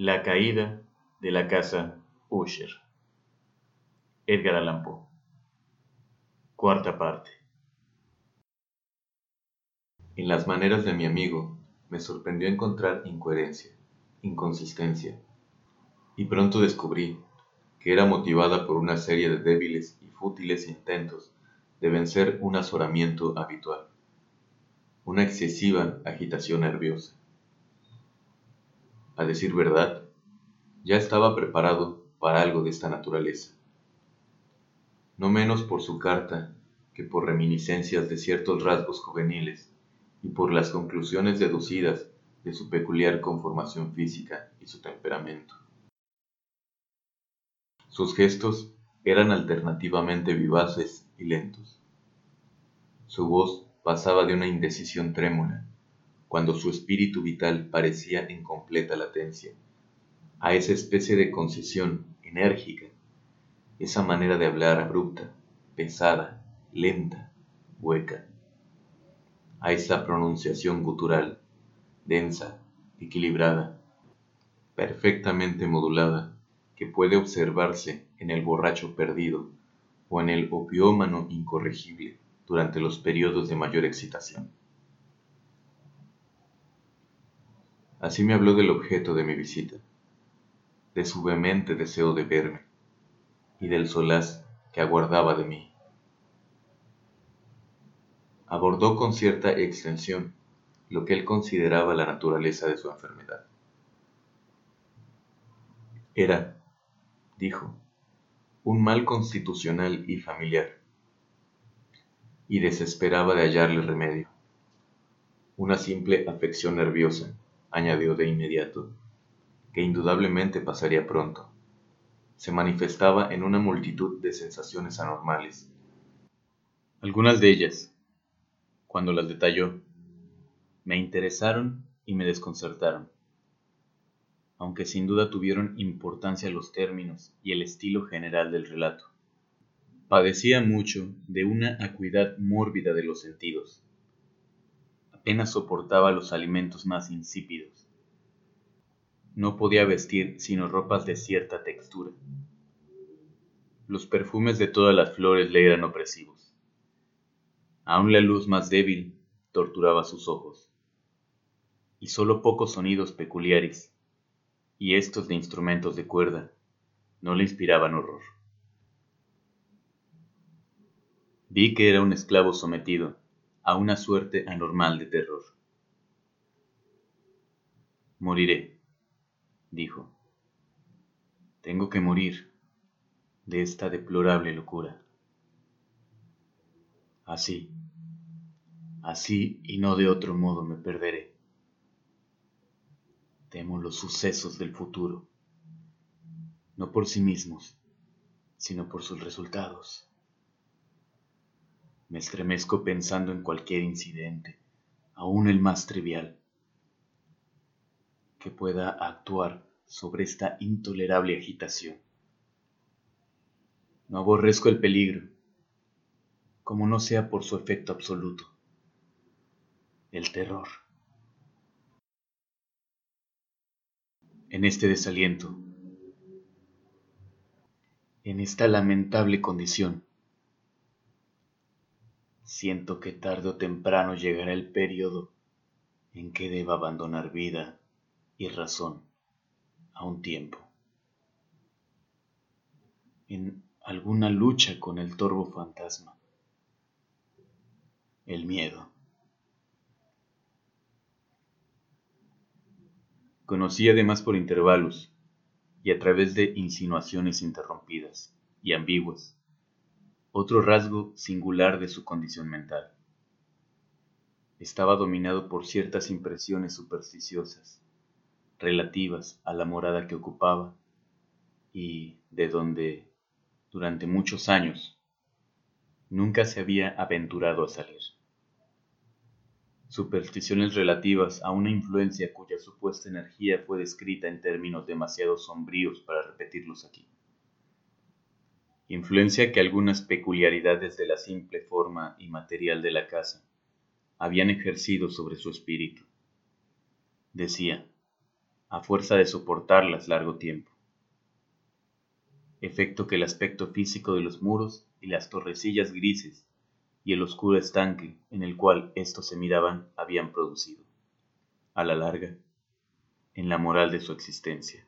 La caída de la casa Usher. Edgar Allan Poe. Cuarta parte. En las maneras de mi amigo me sorprendió encontrar incoherencia, inconsistencia, y pronto descubrí que era motivada por una serie de débiles y fútiles intentos de vencer un azoramiento habitual, una excesiva agitación nerviosa. A decir verdad, ya estaba preparado para algo de esta naturaleza. No menos por su carta que por reminiscencias de ciertos rasgos juveniles y por las conclusiones deducidas de su peculiar conformación física y su temperamento. Sus gestos eran alternativamente vivaces y lentos. Su voz pasaba de una indecisión trémula, cuando su espíritu vital parecía en completa latencia a esa especie de concesión enérgica, esa manera de hablar abrupta, pesada, lenta, hueca, a esa pronunciación gutural, densa, equilibrada, perfectamente modulada, que puede observarse en el borracho perdido o en el opiómano incorregible durante los periodos de mayor excitación. Así me habló del objeto de mi visita de su vehemente deseo de verme y del solaz que aguardaba de mí. Abordó con cierta extensión lo que él consideraba la naturaleza de su enfermedad. Era, dijo, un mal constitucional y familiar, y desesperaba de hallarle remedio. Una simple afección nerviosa, añadió de inmediato, que indudablemente pasaría pronto. Se manifestaba en una multitud de sensaciones anormales. Algunas de ellas, cuando las detalló, me interesaron y me desconcertaron, aunque sin duda tuvieron importancia los términos y el estilo general del relato. Padecía mucho de una acuidad mórbida de los sentidos. Apenas soportaba los alimentos más insípidos no podía vestir sino ropas de cierta textura. Los perfumes de todas las flores le eran opresivos. Aún la luz más débil torturaba sus ojos. Y sólo pocos sonidos peculiares, y estos de instrumentos de cuerda, no le inspiraban horror. Vi que era un esclavo sometido a una suerte anormal de terror. Moriré dijo. Tengo que morir de esta deplorable locura. Así, así y no de otro modo me perderé. Temo los sucesos del futuro, no por sí mismos, sino por sus resultados. Me estremezco pensando en cualquier incidente, aun el más trivial que pueda actuar sobre esta intolerable agitación. No aborrezco el peligro, como no sea por su efecto absoluto, el terror. En este desaliento, en esta lamentable condición, siento que tarde o temprano llegará el periodo en que deba abandonar vida y razón a un tiempo. En alguna lucha con el torvo fantasma. El miedo. Conocí además por intervalos y a través de insinuaciones interrumpidas y ambiguas otro rasgo singular de su condición mental. Estaba dominado por ciertas impresiones supersticiosas relativas a la morada que ocupaba y de donde durante muchos años nunca se había aventurado a salir. Supersticiones relativas a una influencia cuya supuesta energía fue descrita en términos demasiado sombríos para repetirlos aquí. Influencia que algunas peculiaridades de la simple forma y material de la casa habían ejercido sobre su espíritu. Decía, a fuerza de soportarlas largo tiempo. Efecto que el aspecto físico de los muros y las torrecillas grises y el oscuro estanque en el cual estos se miraban habían producido, a la larga, en la moral de su existencia.